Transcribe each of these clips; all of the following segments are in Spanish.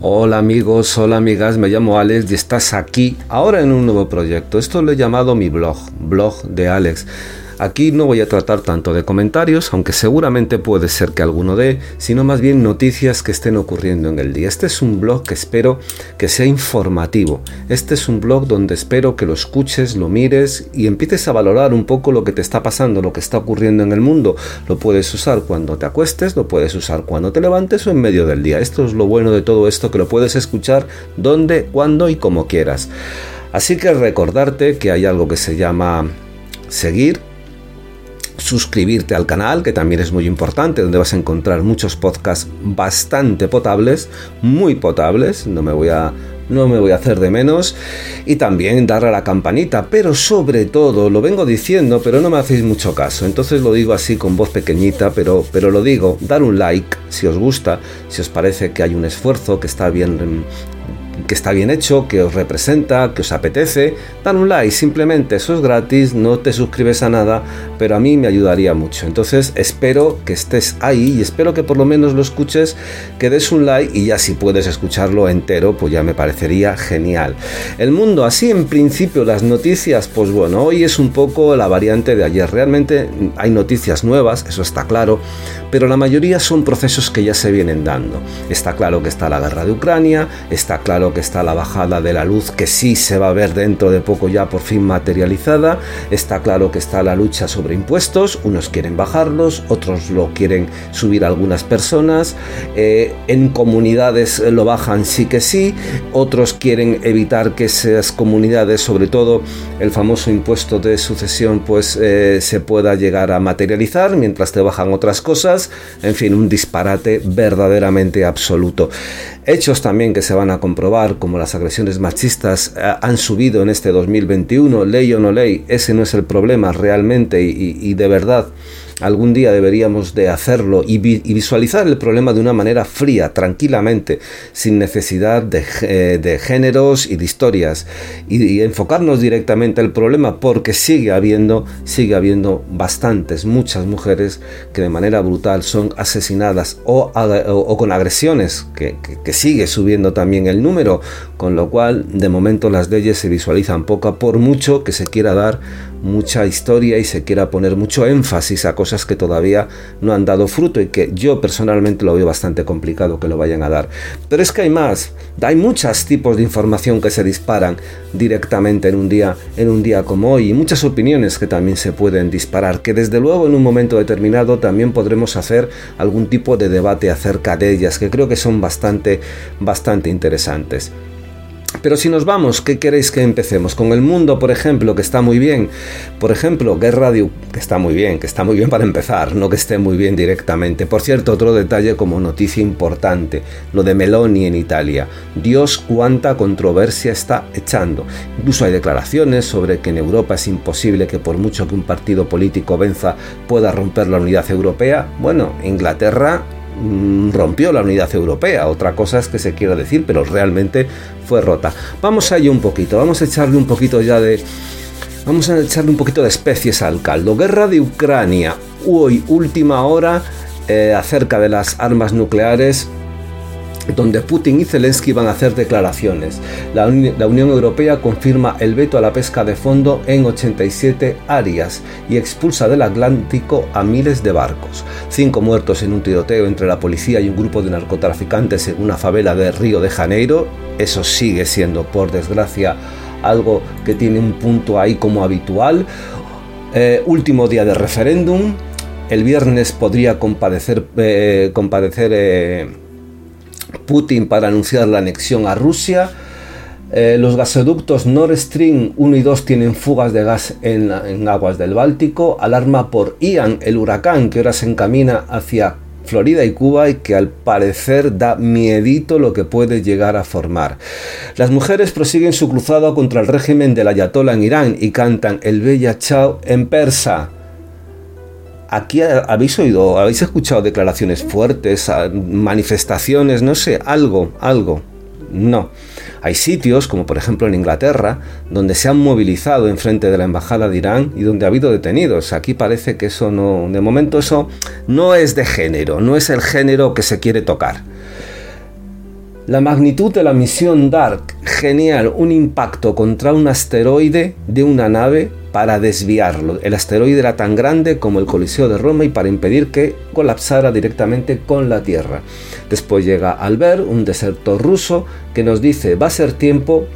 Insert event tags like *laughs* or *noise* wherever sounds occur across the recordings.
Hola amigos, hola amigas, me llamo Alex y estás aquí ahora en un nuevo proyecto. Esto lo he llamado mi blog, blog de Alex. Aquí no voy a tratar tanto de comentarios, aunque seguramente puede ser que alguno dé, sino más bien noticias que estén ocurriendo en el día. Este es un blog que espero que sea informativo. Este es un blog donde espero que lo escuches, lo mires y empieces a valorar un poco lo que te está pasando, lo que está ocurriendo en el mundo. Lo puedes usar cuando te acuestes, lo puedes usar cuando te levantes o en medio del día. Esto es lo bueno de todo esto, que lo puedes escuchar donde, cuando y como quieras. Así que recordarte que hay algo que se llama seguir suscribirte al canal, que también es muy importante, donde vas a encontrar muchos podcasts bastante potables, muy potables, no me voy a no me voy a hacer de menos y también darle a la campanita, pero sobre todo, lo vengo diciendo, pero no me hacéis mucho caso, entonces lo digo así con voz pequeñita, pero, pero lo digo, dar un like si os gusta, si os parece que hay un esfuerzo, que está bien está bien hecho, que os representa, que os apetece, dan un like, simplemente eso es gratis, no te suscribes a nada, pero a mí me ayudaría mucho. Entonces espero que estés ahí y espero que por lo menos lo escuches, que des un like y ya si puedes escucharlo entero, pues ya me parecería genial. El mundo, así en principio las noticias, pues bueno, hoy es un poco la variante de ayer. Realmente hay noticias nuevas, eso está claro, pero la mayoría son procesos que ya se vienen dando. Está claro que está la guerra de Ucrania, está claro que está la bajada de la luz, que sí se va a ver dentro de poco ya por fin materializada. Está claro que está la lucha sobre impuestos, unos quieren bajarlos, otros lo quieren subir algunas personas. Eh, en comunidades lo bajan sí que sí, otros quieren evitar que esas comunidades, sobre todo el famoso impuesto de sucesión, pues eh, se pueda llegar a materializar mientras te bajan otras cosas. En fin, un disparate verdaderamente absoluto. Hechos también que se van a comprobar, como las agresiones machistas eh, han subido en este 2021, ley o no ley, ese no es el problema realmente y, de verdad algún día deberíamos de hacerlo y, visualizar el problema de una manera fría, tranquilamente, sin necesidad de, eh, géneros y de historias. Y, enfocarnos directamente al problema porque sigue habiendo, sigue habiendo bastantes, muchas mujeres que de manera brutal son asesinadas o, con agresiones, que, sigue subiendo también el número, con lo cual de momento las leyes se visualizan poco por mucho que se quiera dar mucha historia y se quiera poner mucho énfasis a cosas que todavía no han dado fruto y que yo personalmente lo veo bastante complicado que lo vayan a dar. Pero es que hay más, hay muchos tipos de información que se disparan directamente en un día, en un día como hoy y muchas opiniones que también se pueden disparar, que desde luego en un momento determinado también podremos hacer algún tipo de debate acerca de ellas, que creo que son bastante, bastante interesantes. Pero si nos vamos, ¿qué queréis que empecemos? Con el mundo, por ejemplo, que está muy bien. Por ejemplo, Guerra de que está muy bien, que está muy bien para empezar, no que esté muy bien directamente. Por cierto, otro detalle como noticia importante, lo de Meloni en Italia. Dios cuánta controversia está echando. Incluso hay declaraciones sobre que en Europa es imposible que por mucho que un partido político venza pueda romper la unidad europea. Bueno, Inglaterra rompió la unidad europea. Otra cosa es que se quiera decir, pero realmente fue rota. Vamos a un poquito, vamos a echarle un poquito ya de... Vamos a echarle un poquito de especies al caldo. Guerra de Ucrania. Hoy, última hora, eh, acerca de las armas nucleares donde Putin y Zelensky van a hacer declaraciones. La, Unión Europea confirma el veto a la pesca de fondo en 87 áreas y expulsa del Atlántico a miles de barcos. Cinco muertos en un tiroteo entre la policía y un grupo de narcotraficantes en una favela de Río de Janeiro. Eso sigue siendo, por desgracia, algo que tiene un punto ahí como habitual. Eh, último día de referéndum. El viernes podría compadecer, eh, eh, Putin para anunciar la anexión a Rusia. Eh, los gasoductos Nord Stream 1 y 2 tienen fugas de gas en, aguas del Báltico. Alarma por Ian, el huracán que ahora se encamina hacia Florida y Cuba y que al parecer da miedito lo que puede llegar a formar. Las mujeres prosiguen su cruzado contra el régimen del Ayatollah en Irán y cantan el Bella Chao en persa. Aquí habéis oído, habéis escuchado declaraciones fuertes, manifestaciones, no sé, algo, algo. No. Hay sitios, como por ejemplo en Inglaterra, donde se han movilizado en frente de la embajada de Irán y donde ha habido detenidos. Aquí parece que eso no, de momento eso no es de género, no es el género que se quiere tocar. La magnitud de la misión Dark, genial, un impacto contra un asteroide de una nave para desviarlo. El asteroide era tan grande como el Coliseo de Roma y para impedir que colapsara directamente con la Tierra. Después llega Albert, un desertor ruso, que nos dice va a ser tiempo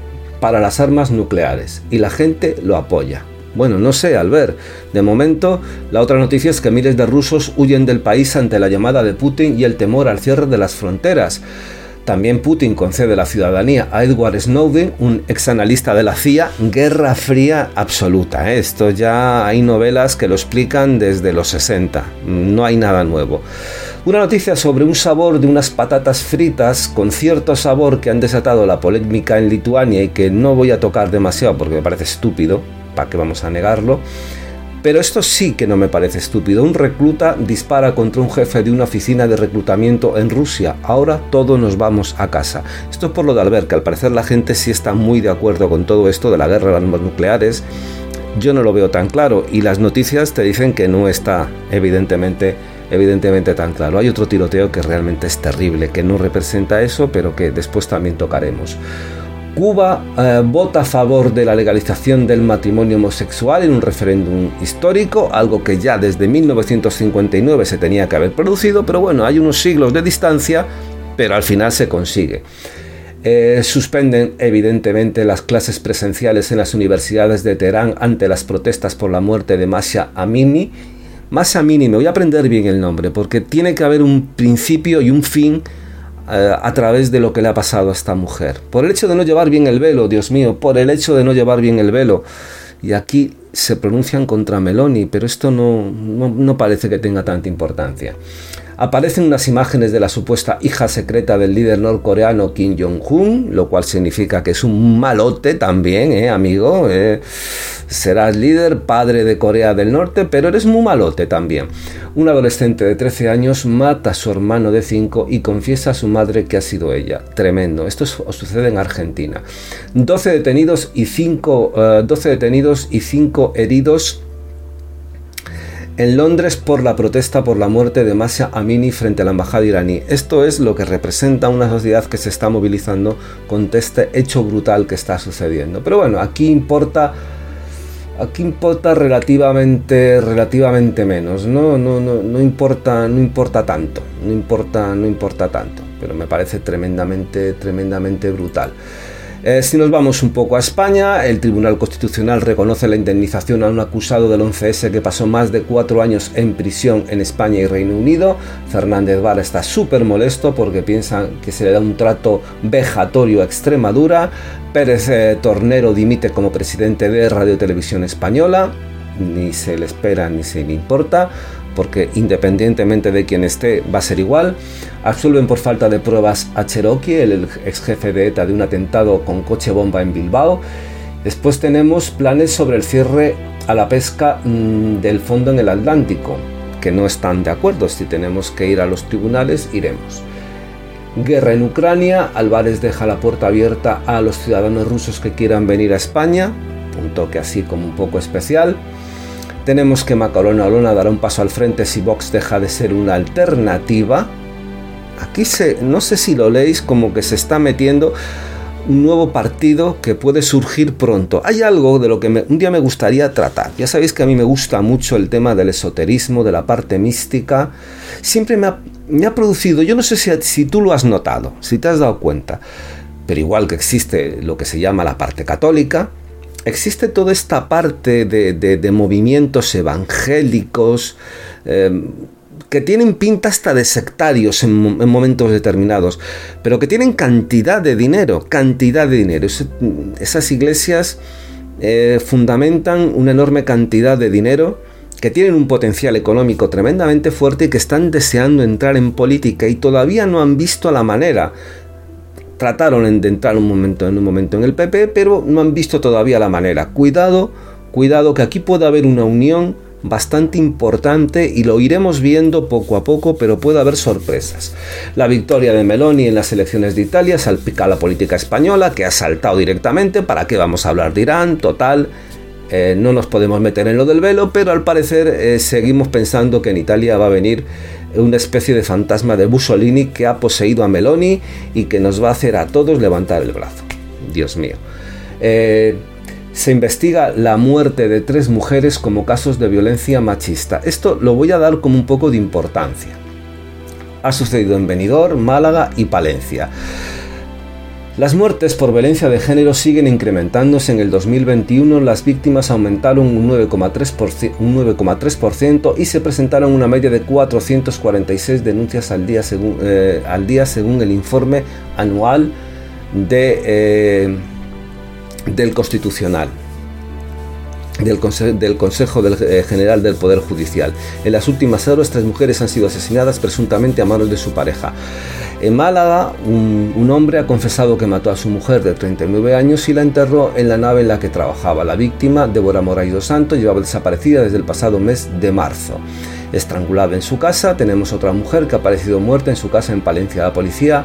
para las armas nucleares y la gente lo apoya. Bueno, no sé, Albert. De momento, la otra noticia es que miles de rusos huyen del país ante la llamada de Putin y el temor al cierre de las fronteras. También Putin concede la ciudadanía a Edward Snowden, un exanalista de la CIA, guerra fría absoluta. ¿eh? Esto ya hay novelas que lo explican desde los 60, no hay nada nuevo. Una noticia sobre un sabor de unas patatas fritas con cierto sabor que han desatado la polémica en Lituania y que no voy a tocar demasiado porque me parece estúpido, ¿para qué vamos a negarlo? Pero esto sí que no me parece estúpido. Un recluta dispara contra un jefe de una oficina de reclutamiento en Rusia. Ahora todos nos vamos a casa. Esto es por lo de Albert, que al parecer la gente sí está muy de acuerdo con todo esto de la guerra de armas nucleares. Yo no lo veo tan claro y las noticias te dicen que no está evidentemente evidentemente tan claro. Hay otro tiroteo que realmente es terrible, que no representa eso, pero que después también tocaremos. Cuba eh, vota a favor de la legalización del matrimonio homosexual en un referéndum histórico, algo que ya desde 1959 se tenía que haber producido, pero bueno, hay unos siglos de distancia, pero al final se consigue. Eh, suspenden evidentemente las clases presenciales en las universidades de Teherán ante las protestas por la muerte de Masha Amini. Masha Amini, me voy a aprender bien el nombre, porque tiene que haber un principio y un fin a través de lo que le ha pasado a esta mujer. Por el hecho de no llevar bien el velo, Dios mío, por el hecho de no llevar bien el velo. Y aquí se pronuncian contra Meloni, pero esto no, no parece que tenga tanta importancia aparecen unas imágenes de la supuesta hija secreta del líder norcoreano Kim Jong-un, lo cual significa que es un malote también, ¿eh, amigo? Eh, serás líder, padre de Corea del Norte, pero eres muy malote también. Un adolescente de 13 años mata a su hermano de 5 y confiesa a su madre que ha sido ella. Tremendo. Esto sucede en Argentina. 12 detenidos y 5 12 eh, detenidos y 5 heridos en Londres por la protesta por la muerte de Masha Amini frente a la embajada iraní. Esto es lo que representa una sociedad que se está movilizando con este hecho brutal que está sucediendo. Pero bueno, aquí importa aquí importa relativamente relativamente menos, no no no no importa no importa tanto, no importa no importa tanto, pero me parece tremendamente tremendamente brutal. Eh, si nos vamos un poco a España, el Tribunal Constitucional reconoce la indemnización a un acusado del 11S que pasó más de cuatro años en prisión en España y Reino Unido. Fernández Vara está súper molesto porque piensa que se le da un trato vejatorio a Extremadura. Pérez eh, Tornero dimite como presidente de Radio Televisión Española. Ni se le espera ni se le importa porque independientemente de quién esté va a ser igual. Absuelven por falta de pruebas a Cherokee, el ex jefe de ETA de un atentado con coche bomba en Bilbao. Después tenemos planes sobre el cierre a la pesca mm, del fondo en el Atlántico, que no están de acuerdo. Si tenemos que ir a los tribunales, iremos. Guerra en Ucrania, Álvarez deja la puerta abierta a los ciudadanos rusos que quieran venir a España, un toque así como un poco especial. Tenemos que Macarona Olona dará un paso al frente si Vox deja de ser una alternativa. Aquí no sé si lo leéis como que se está metiendo un nuevo partido que puede surgir pronto. Hay algo de lo que un día me gustaría tratar. Ya sabéis que a mí me gusta mucho el tema del esoterismo, de la parte mística. Siempre me ha, producido, yo no sé si tú lo has notado, si te has dado cuenta, pero igual que existe lo que se llama la parte católica, existe toda esta parte de, movimientos evangélicos em, que tienen pinta hasta de sectarios en, momentos determinados, pero que tienen cantidad de dinero, cantidad de dinero. esas iglesias eh, fundamentan una enorme cantidad de dinero que tienen un potencial económico tremendamente fuerte y que están deseando entrar en política y todavía no han visto la manera trataron de entrar un momento, en un momento en el PP, pero no han visto todavía la manera. Cuidado, cuidado que aquí puede haber una unión bastante importante y lo iremos viendo poco a poco, pero puede haber sorpresas. La victoria de Meloni en las elecciones de Italia salpica a la política española, que ha saltado directamente. ¿Para qué vamos a hablar de Irán? Total. Eh, no nos podemos meter en lo del velo, pero al parecer eh, seguimos pensando que en Italia va a venir una especie de fantasma de Mussolini que ha poseído a Meloni y que nos va a hacer a todos levantar el brazo. Dios mío. Eh, se investiga la muerte de tres mujeres como casos de violencia machista. Esto lo voy a dar como un poco de importancia. Ha sucedido en Benidorm, Málaga y Palencia. Las muertes por violencia de género siguen incrementándose. En el 2021 las víctimas aumentaron un 9,3% y se presentaron una media de 446 denuncias al día según, eh, al día según el informe anual. Eh, del Constitucional. Del, Consejo eh, General del Poder Judicial. En las últimas horas, tres mujeres han sido asesinadas presuntamente a manos de su pareja. En Málaga, un, hombre ha confesado que mató a su mujer de 39 años y la enterró en la nave en la que trabajaba. La víctima, Débora Moraes dos Santos, llevaba desaparecida desde el pasado mes de marzo. Estrangulada en su casa, tenemos otra mujer que ha aparecido muerta en su casa en Palencia. La policía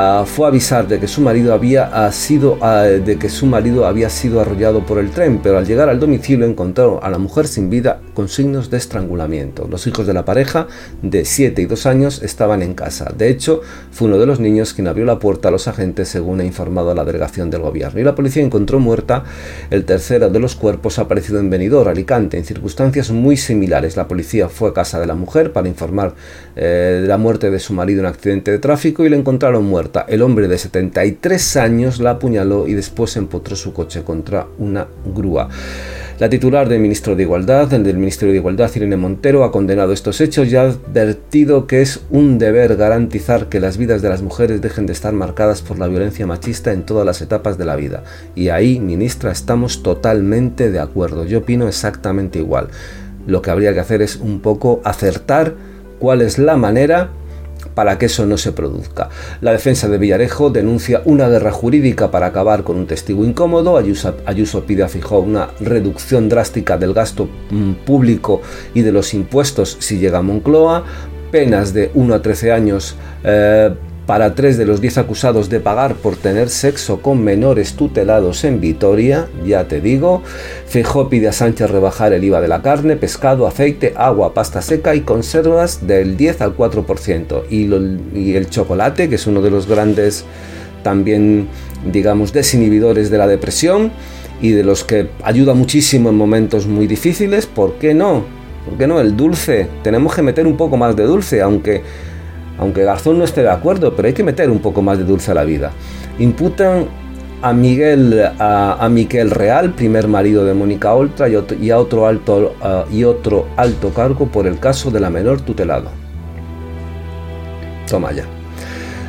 Ah, fue avisar de que su marido había ah, sido ah, de que su marido había sido arrollado por el tren, pero al llegar al domicilio encontró a la mujer sin vida con signos de estrangulamiento. Los hijos de la pareja de 7 y 2 años estaban en casa. De hecho, fue uno de los niños quien abrió la puerta a los agentes, según ha informado la delegación del gobierno. Y la policía encontró muerta el tercero de los cuerpos aparecido en Benidorm, Alicante, en circunstancias muy similares. La policía fue a casa de la mujer para informar eh, de la muerte de su marido en accidente de tráfico y le encontraron el hombre de 73 años la apuñaló y después empotró su coche contra una grúa. La titular del Ministro de Igualdad, del Ministerio de Igualdad, Irene Montero, ha condenado estos hechos y ha advertido que es un deber garantizar que las vidas de las mujeres dejen de estar marcadas por la violencia machista en todas las etapas de la vida. Y ahí, ministra, estamos totalmente de acuerdo. Yo opino exactamente igual. Lo que habría que hacer es un poco acertar cuál es la manera para que eso no se produzca. La defensa de Villarejo denuncia una guerra jurídica para acabar con un testigo incómodo. Ayuso, pide a Fijó una reducción drástica del gasto mm, público y de los impuestos si llega a Moncloa. Penas de 1 a 13 años eh, para tres de los diez acusados de pagar por tener sexo con menores tutelados en Vitoria, ya te digo, Fijó pide a Sánchez rebajar el IVA de la carne, pescado, aceite, agua, pasta seca y conservas del 10 al 4%. Y, y el chocolate, que es uno de los grandes también, digamos, desinhibidores de la depresión y de los que ayuda muchísimo en momentos muy difíciles, ¿por qué no? ¿Por qué no? El dulce, tenemos que meter un poco más de dulce, aunque aunque Garzón no esté de acuerdo, pero hay que meter un poco más de dulce a la vida. Imputan a Miguel, a, Miquel Real, primer marido de Mónica Oltra, y a otro alto, y otro alto cargo por el caso de la menor tutelado. Toma ya.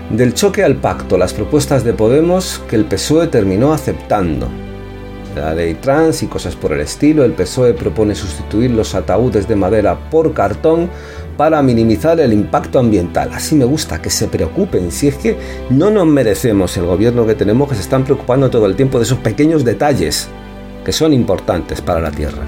Del choque al pacto, las propuestas de Podemos que el PSOE terminó aceptando. La ley trans y cosas por el estilo, el PSOE propone sustituir los ataúdes de madera por cartón para minimizar el impacto ambiental. Así me gusta que se preocupen, si es que no nos merecemos el gobierno que tenemos que se están preocupando todo el tiempo de esos pequeños detalles que son importantes para la Tierra.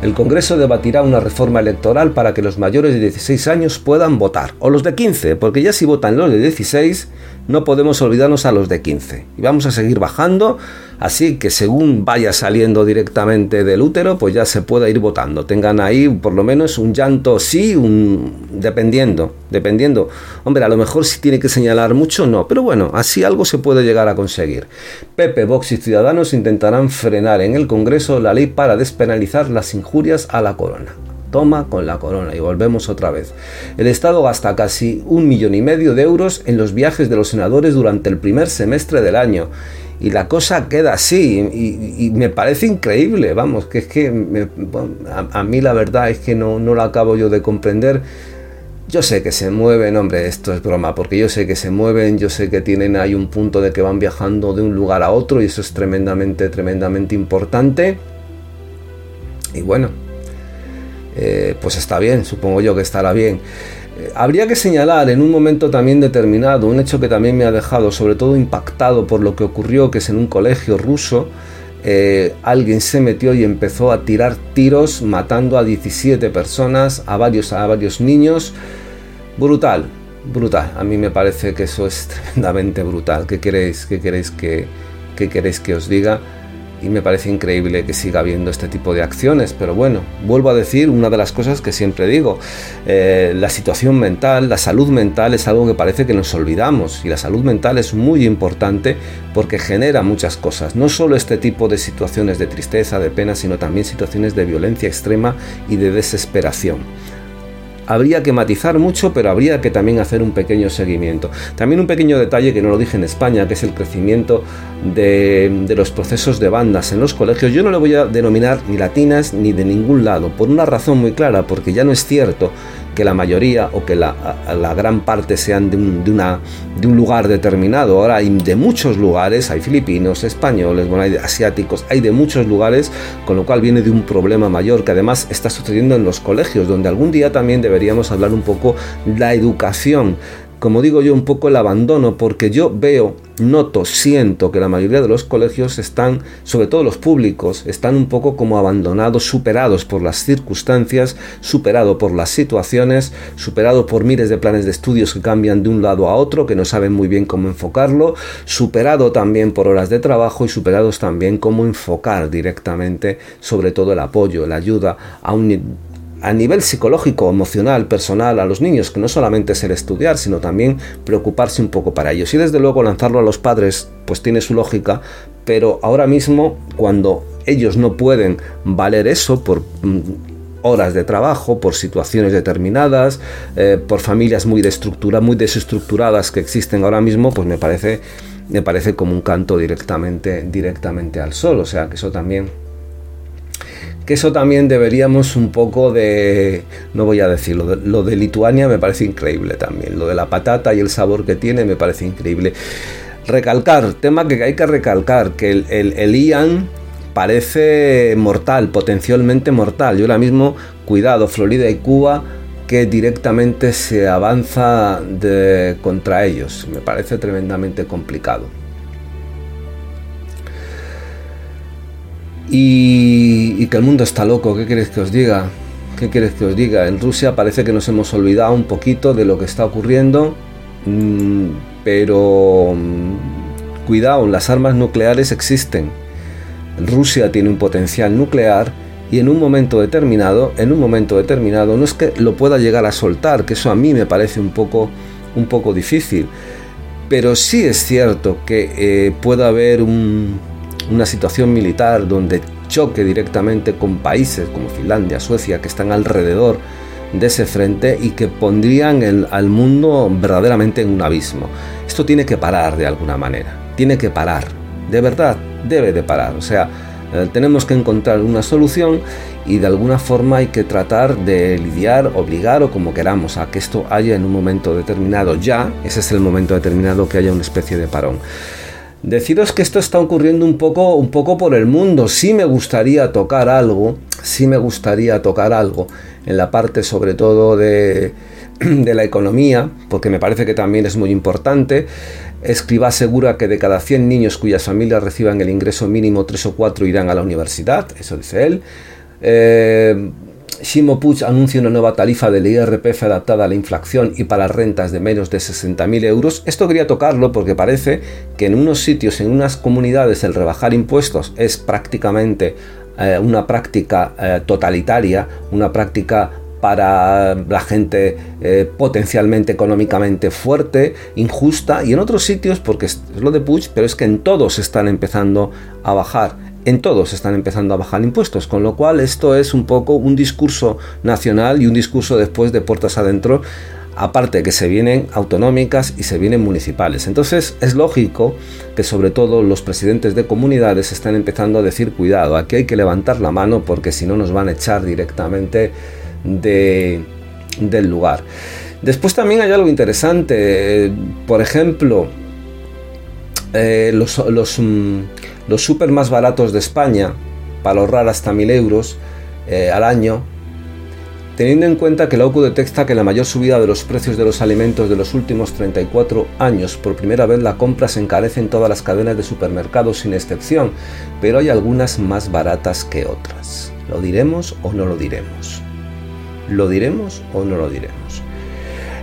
El Congreso debatirá una reforma electoral para que los mayores de 16 años puedan votar, o los de 15, porque ya si votan los de 16, no podemos olvidarnos a los de 15. Y vamos a seguir bajando Así que según vaya saliendo directamente del útero, pues ya se pueda ir votando. Tengan ahí por lo menos un llanto sí, un dependiendo, dependiendo. Hombre, a lo mejor si tiene que señalar mucho, no, pero bueno, así algo se puede llegar a conseguir. Pepe, Vox y Ciudadanos intentarán frenar en el Congreso la ley para despenalizar las injurias a la corona toma con la corona y volvemos otra vez. El Estado gasta casi un millón y medio de euros en los viajes de los senadores durante el primer semestre del año y la cosa queda así y, me parece increíble, vamos, que es que a, mí la verdad es que no, no lo acabo yo de comprender. Yo sé que se mueven, hombre, esto es broma, porque yo sé que se mueven, yo sé que tienen ahí un punto de que van viajando de un lugar a otro y eso es tremendamente, tremendamente importante. Y bueno, eh, pues está bien, supongo yo que estará bien. Eh, habría que señalar en un momento también determinado un hecho que también me ha dejado sobre todo impactado por lo que ocurrió, que es en un colegio ruso, eh, alguien se metió y empezó a tirar tiros matando a 17 personas, a varios, a varios niños. Brutal, brutal. A mí me parece que eso es *laughs* tremendamente brutal. ¿Qué queréis, qué queréis que, qué queréis que os diga? Y me parece increíble que siga habiendo este tipo de acciones. Pero bueno, vuelvo a decir una de las cosas que siempre digo, eh, la situación mental, la salud mental es algo que parece que nos olvidamos y la salud mental es muy importante porque genera muchas cosas, no solo este tipo de situaciones de tristeza, de pena, sino también situaciones de violencia extrema y de desesperación habría que matizar mucho, pero habría que también hacer un pequeño seguimiento. También un pequeño detalle que no lo dije en España, que es el crecimiento de, los procesos de bandas en los colegios. Yo no le voy a denominar ni latinas ni de ningún lado, por una razón muy clara, porque ya no es cierto que la mayoría o que la, gran parte sean de un, una, de un, lugar determinado. Ahora hay de muchos lugares, hay filipinos, españoles, bueno, hay asiáticos, hay de muchos lugares, con lo cual viene de un problema mayor que además está sucediendo en los colegios, donde algún día también deberíamos hablar un poco de la educación como digo yo, un poco el abandono, porque yo veo, noto, siento que la mayoría de los colegios están, sobre todo los públicos, están un poco como abandonados, superados por las circunstancias, superados por las situaciones, superados por miles de planes de estudios que cambian de un lado a otro, que no saben muy bien cómo enfocarlo, superado también por horas de trabajo y superados también cómo enfocar directamente, sobre todo el apoyo, la ayuda a un a nivel psicológico, emocional, personal, a los niños, que no solamente es el estudiar, sino también preocuparse un poco para ellos. Y desde luego lanzarlo a los padres, pues tiene su lógica, pero ahora mismo, cuando ellos no pueden valer eso por mm, horas de trabajo, por situaciones determinadas, eh, por familias muy, muy desestructuradas que existen ahora mismo, pues me parece, me parece como un canto directamente, directamente al sol. O sea que eso también que eso también deberíamos un poco de, no voy a decirlo, lo de Lituania me parece increíble también, lo de la patata y el sabor que tiene me parece increíble. Recalcar, tema que hay que recalcar, que el, el, IAN parece mortal, potencialmente mortal. Yo ahora mismo, cuidado, Florida y Cuba, que directamente se avanza contra ellos. Me parece tremendamente complicado. Y, que el mundo está loco, ¿qué queréis que os diga? ¿Qué queréis que os diga? En Rusia parece que nos hemos olvidado un poquito de lo que está ocurriendo, mm, pero mm, cuidado, las armas nucleares existen. Rusia tiene un potencial nuclear y en un momento determinado, en un momento determinado, no es que lo pueda llegar a soltar, que eso a mí me parece un poco, un poco difícil, pero sí es cierto que eh, pueda haber un, una situación militar donde choque directamente con países como Finlandia, Suecia, que están alrededor de ese frente y que pondrían al mundo verdaderamente en un abismo. Esto tiene que parar de alguna manera, tiene que parar, de verdad, debe de parar. O sea, eh, tenemos que encontrar una solución y de alguna forma hay que tratar de lidiar, obligar o como queramos a que esto haya en un momento determinado ya, ese es el momento determinado que haya una especie de parón. Deciros que esto está ocurriendo un poco, un poco por el mundo. Sí me gustaría tocar algo, sí me gustaría tocar algo en la parte sobre todo de, la economía, porque me parece que también es muy importante. Escriba asegura que de cada 100 niños cuyas familias reciban el ingreso mínimo, 3 o 4 irán a la universidad, eso dice él. Eh, Shimo Puig anuncia una nueva tarifa del IRPF adaptada a la inflación y para rentas de menos de 60.000 euros. Esto quería tocarlo porque parece que en unos sitios, en unas comunidades, el rebajar impuestos es prácticamente eh, una práctica eh, totalitaria, una práctica para la gente eh, potencialmente económicamente fuerte, injusta, y en otros sitios, porque es lo de Puig, pero es que en todos están empezando a bajar en todos están empezando a bajar impuestos, con lo cual esto es un poco un discurso nacional y un discurso después de puertas adentro, aparte que se vienen autonómicas y se vienen municipales. Entonces es lógico que sobre todo los presidentes de comunidades están empezando a decir cuidado, aquí hay que levantar la mano porque si no nos van a echar directamente de, del lugar. Después también hay algo interesante, por ejemplo, eh, los, los mm, los super más baratos de España, para ahorrar hasta 1000 euros eh, al año, teniendo en cuenta que la OCU detecta que la mayor subida de los precios de los alimentos de los últimos 34 años, por primera vez la compra se encarece en todas las cadenas de supermercados sin excepción, pero hay algunas más baratas que otras. ¿Lo diremos o no lo diremos? ¿Lo diremos o no lo diremos?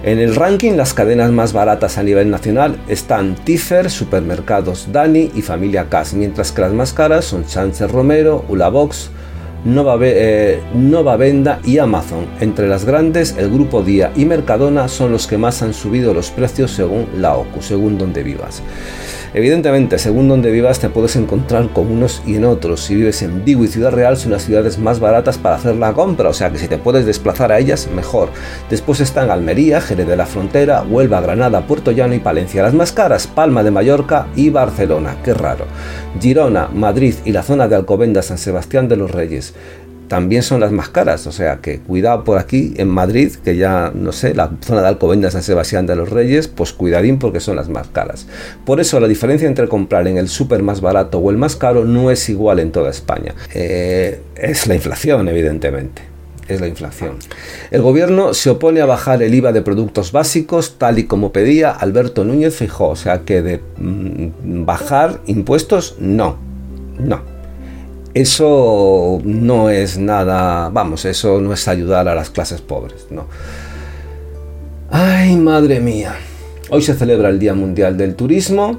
En el ranking, las cadenas más baratas a nivel nacional están Tifer, Supermercados Dani y Familia Cas, mientras que las más caras son Sánchez Romero, Ulabox, Nova, eh, Nova Venda y Amazon. Entre las grandes, el Grupo Día y Mercadona son los que más han subido los precios según la OCU, según donde vivas. Evidentemente, según donde vivas te puedes encontrar con unos y en otros. Si vives en Vigo y Ciudad Real son las ciudades más baratas para hacer la compra, o sea que si te puedes desplazar a ellas, mejor. Después están Almería, Jerez de la Frontera, Huelva, Granada, Puerto Llano y Palencia. Las más caras, Palma de Mallorca y Barcelona, qué raro. Girona, Madrid y la zona de Alcobendas, San Sebastián de los Reyes también son las más caras. O sea que cuidado por aquí en Madrid, que ya no sé, la zona de Alcobendas, San Sebastián de los Reyes, pues cuidadín porque son las más caras. Por eso la diferencia entre comprar en el súper más barato o el más caro no es igual en toda España. Eh, es la inflación, evidentemente es la inflación. El gobierno se opone a bajar el IVA de productos básicos tal y como pedía Alberto Núñez Fijó, o sea que de mm, bajar impuestos no, no. Eso no es nada, vamos, eso no es ayudar a las clases pobres, no. Ay, madre mía. Hoy se celebra el Día Mundial del Turismo.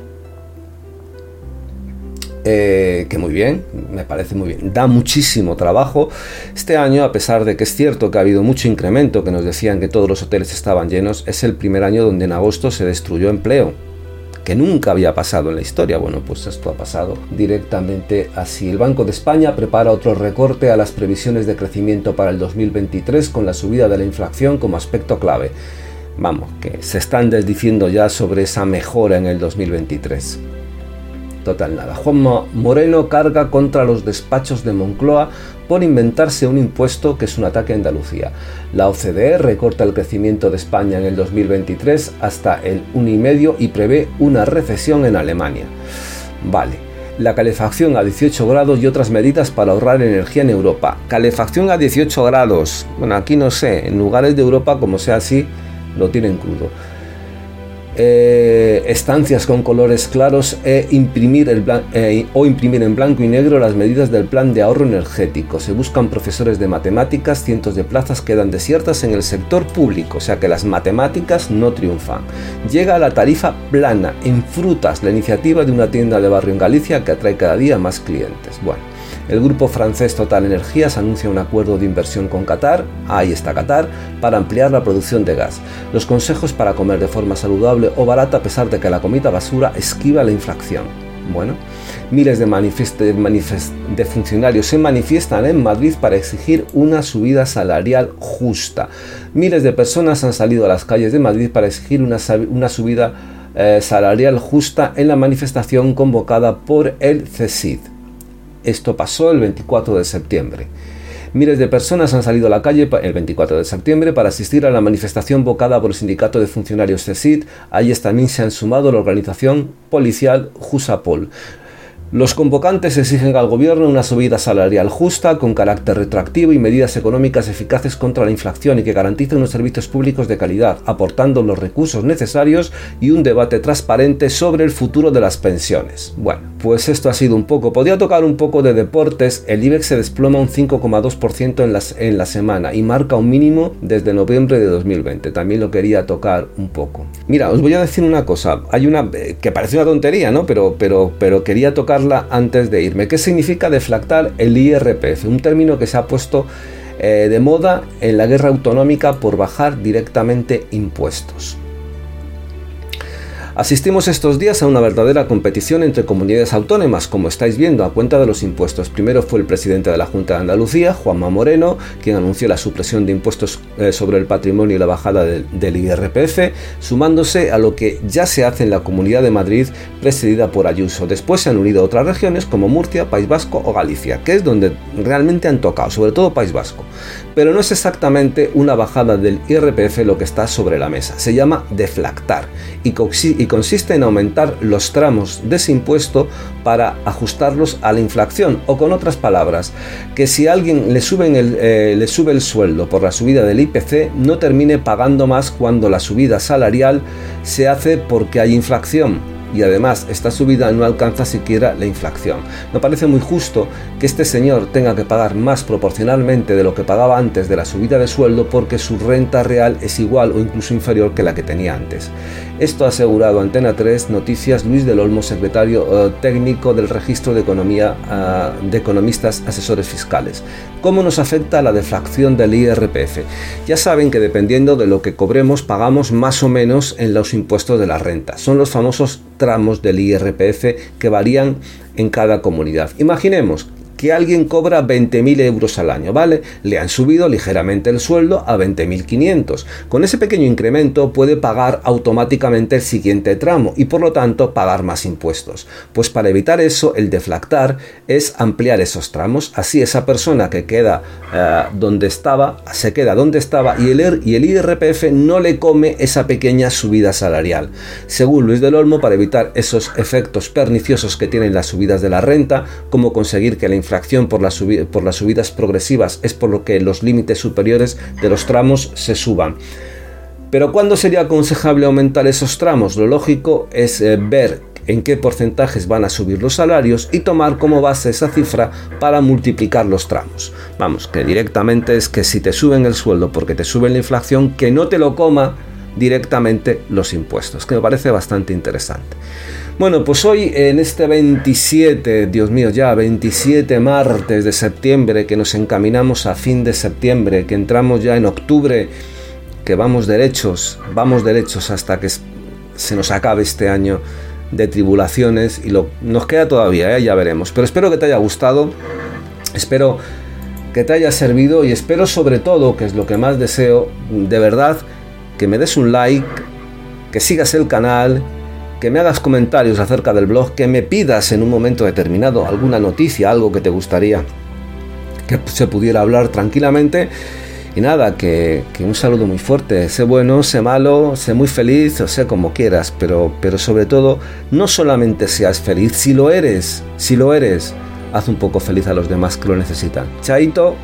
Eh, que muy bien, me parece muy bien. Da muchísimo trabajo. Este año, a pesar de que es cierto que ha habido mucho incremento, que nos decían que todos los hoteles estaban llenos, es el primer año donde en agosto se destruyó empleo que nunca había pasado en la historia. Bueno, pues esto ha pasado directamente así. El Banco de España prepara otro recorte a las previsiones de crecimiento para el 2023 con la subida de la inflación como aspecto clave. Vamos, que se están desdiciendo ya sobre esa mejora en el 2023. Total nada. Juan Moreno carga contra los despachos de Moncloa por inventarse un impuesto que es un ataque a Andalucía. La OCDE recorta el crecimiento de España en el 2023 hasta el 1,5 y prevé una recesión en Alemania. Vale. La calefacción a 18 grados y otras medidas para ahorrar energía en Europa. Calefacción a 18 grados. Bueno, aquí no sé, en lugares de Europa como sea así, lo tienen crudo. Eh, estancias con colores claros e imprimir el eh, o imprimir en blanco y negro las medidas del plan de ahorro energético. Se buscan profesores de matemáticas, cientos de plazas quedan desiertas en el sector público, o sea que las matemáticas no triunfan. Llega la tarifa plana en frutas, la iniciativa de una tienda de barrio en Galicia que atrae cada día más clientes. Bueno. El grupo francés Total Energías anuncia un acuerdo de inversión con Qatar, ahí está Qatar, para ampliar la producción de gas. Los consejos para comer de forma saludable o barata a pesar de que la comida basura esquiva la inflación. Bueno, miles de, de, funcionarios se manifiestan en Madrid para exigir una subida salarial justa. Miles de personas han salido a las calles de Madrid para exigir una, subida eh, salarial justa en la manifestación convocada por el CESID. Esto pasó el 24 de septiembre. Miles de personas han salido a la calle el 24 de septiembre para asistir a la manifestación vocada por el sindicato de funcionarios CESID. Allí también se han sumado la organización policial Jusapol. Los convocantes exigen al gobierno una subida salarial justa, con carácter retroactivo y medidas económicas eficaces contra la inflación y que garanticen unos servicios públicos de calidad, aportando los recursos necesarios y un debate transparente sobre el futuro de las pensiones. Bueno, pues esto ha sido un poco. Podría tocar un poco de deportes. El IBEX se desploma un 5,2% en, en la semana y marca un mínimo desde noviembre de 2020. También lo quería tocar un poco. Mira, os voy a decir una cosa. Hay una eh, que parece una tontería, ¿no? Pero, pero, pero quería tocar antes de irme. ¿Qué significa deflactar el IRPF? Un término que se ha puesto eh, de moda en la guerra autonómica por bajar directamente impuestos. Asistimos estos días a una verdadera competición entre comunidades autónomas, como estáis viendo, a cuenta de los impuestos. Primero fue el presidente de la Junta de Andalucía, Juanma Moreno, quien anunció la supresión de impuestos eh, sobre el patrimonio y la bajada del IRPF, sumándose a lo que ya se hace en la Comunidad de Madrid, presidida por Ayuso. Después se han unido otras regiones como Murcia, País Vasco o Galicia, que es donde realmente han tocado, sobre todo País Vasco. Pero no es exactamente una bajada del IRPF lo que está sobre la mesa. Se llama deflactar y y consiste en aumentar los tramos de ese impuesto para ajustarlos a la inflación o con otras palabras, que si alguien le, eh, le sube el sueldo por la subida del IPC no termine pagando más cuando la subida salarial se hace porque hay inflación. Y además esta subida no alcanza siquiera la inflación. Me parece muy justo que este señor tenga que pagar más proporcionalmente de lo que pagaba antes de la subida de sueldo porque su renta real es igual o incluso inferior que la que tenía antes. Esto ha asegurado Antena 3 Noticias Luis del Olmo, secretario eh, técnico del Registro de Economía eh, de Economistas Asesores Fiscales. ¿Cómo nos afecta la deflación del IRPF? Ya saben que dependiendo de lo que cobremos pagamos más o menos en los impuestos de la renta. Son los famosos tramos del IRPF que varían en cada comunidad. Imaginemos que alguien cobra 20.000 euros al año, ¿vale? Le han subido ligeramente el sueldo a 20.500. Con ese pequeño incremento puede pagar automáticamente el siguiente tramo y por lo tanto pagar más impuestos. Pues para evitar eso, el deflactar es ampliar esos tramos. Así esa persona que queda eh, donde estaba, se queda donde estaba y el, y el IRPF no le come esa pequeña subida salarial. Según Luis del Olmo, para evitar esos efectos perniciosos que tienen las subidas de la renta, como conseguir que la inflación por, por las subidas progresivas es por lo que los límites superiores de los tramos se suban. Pero ¿cuándo sería aconsejable aumentar esos tramos? Lo lógico es eh, ver en qué porcentajes van a subir los salarios y tomar como base esa cifra para multiplicar los tramos. Vamos, que directamente es que si te suben el sueldo porque te suben la inflación, que no te lo coma directamente los impuestos, que me parece bastante interesante. Bueno, pues hoy en este 27, Dios mío, ya 27 martes de septiembre, que nos encaminamos a fin de septiembre, que entramos ya en octubre, que vamos derechos, vamos derechos hasta que se nos acabe este año de tribulaciones y lo, nos queda todavía, ¿eh? ya veremos. Pero espero que te haya gustado, espero que te haya servido y espero sobre todo, que es lo que más deseo, de verdad, que me des un like, que sigas el canal, que me hagas comentarios acerca del blog, que me pidas en un momento determinado alguna noticia, algo que te gustaría que se pudiera hablar tranquilamente. Y nada, que, un saludo muy fuerte. Sé bueno, sé malo, sé muy feliz, o sé como quieras, pero, pero sobre todo, no solamente seas feliz, si lo eres, si lo eres, haz un poco feliz a los demás que lo necesitan. Chaito.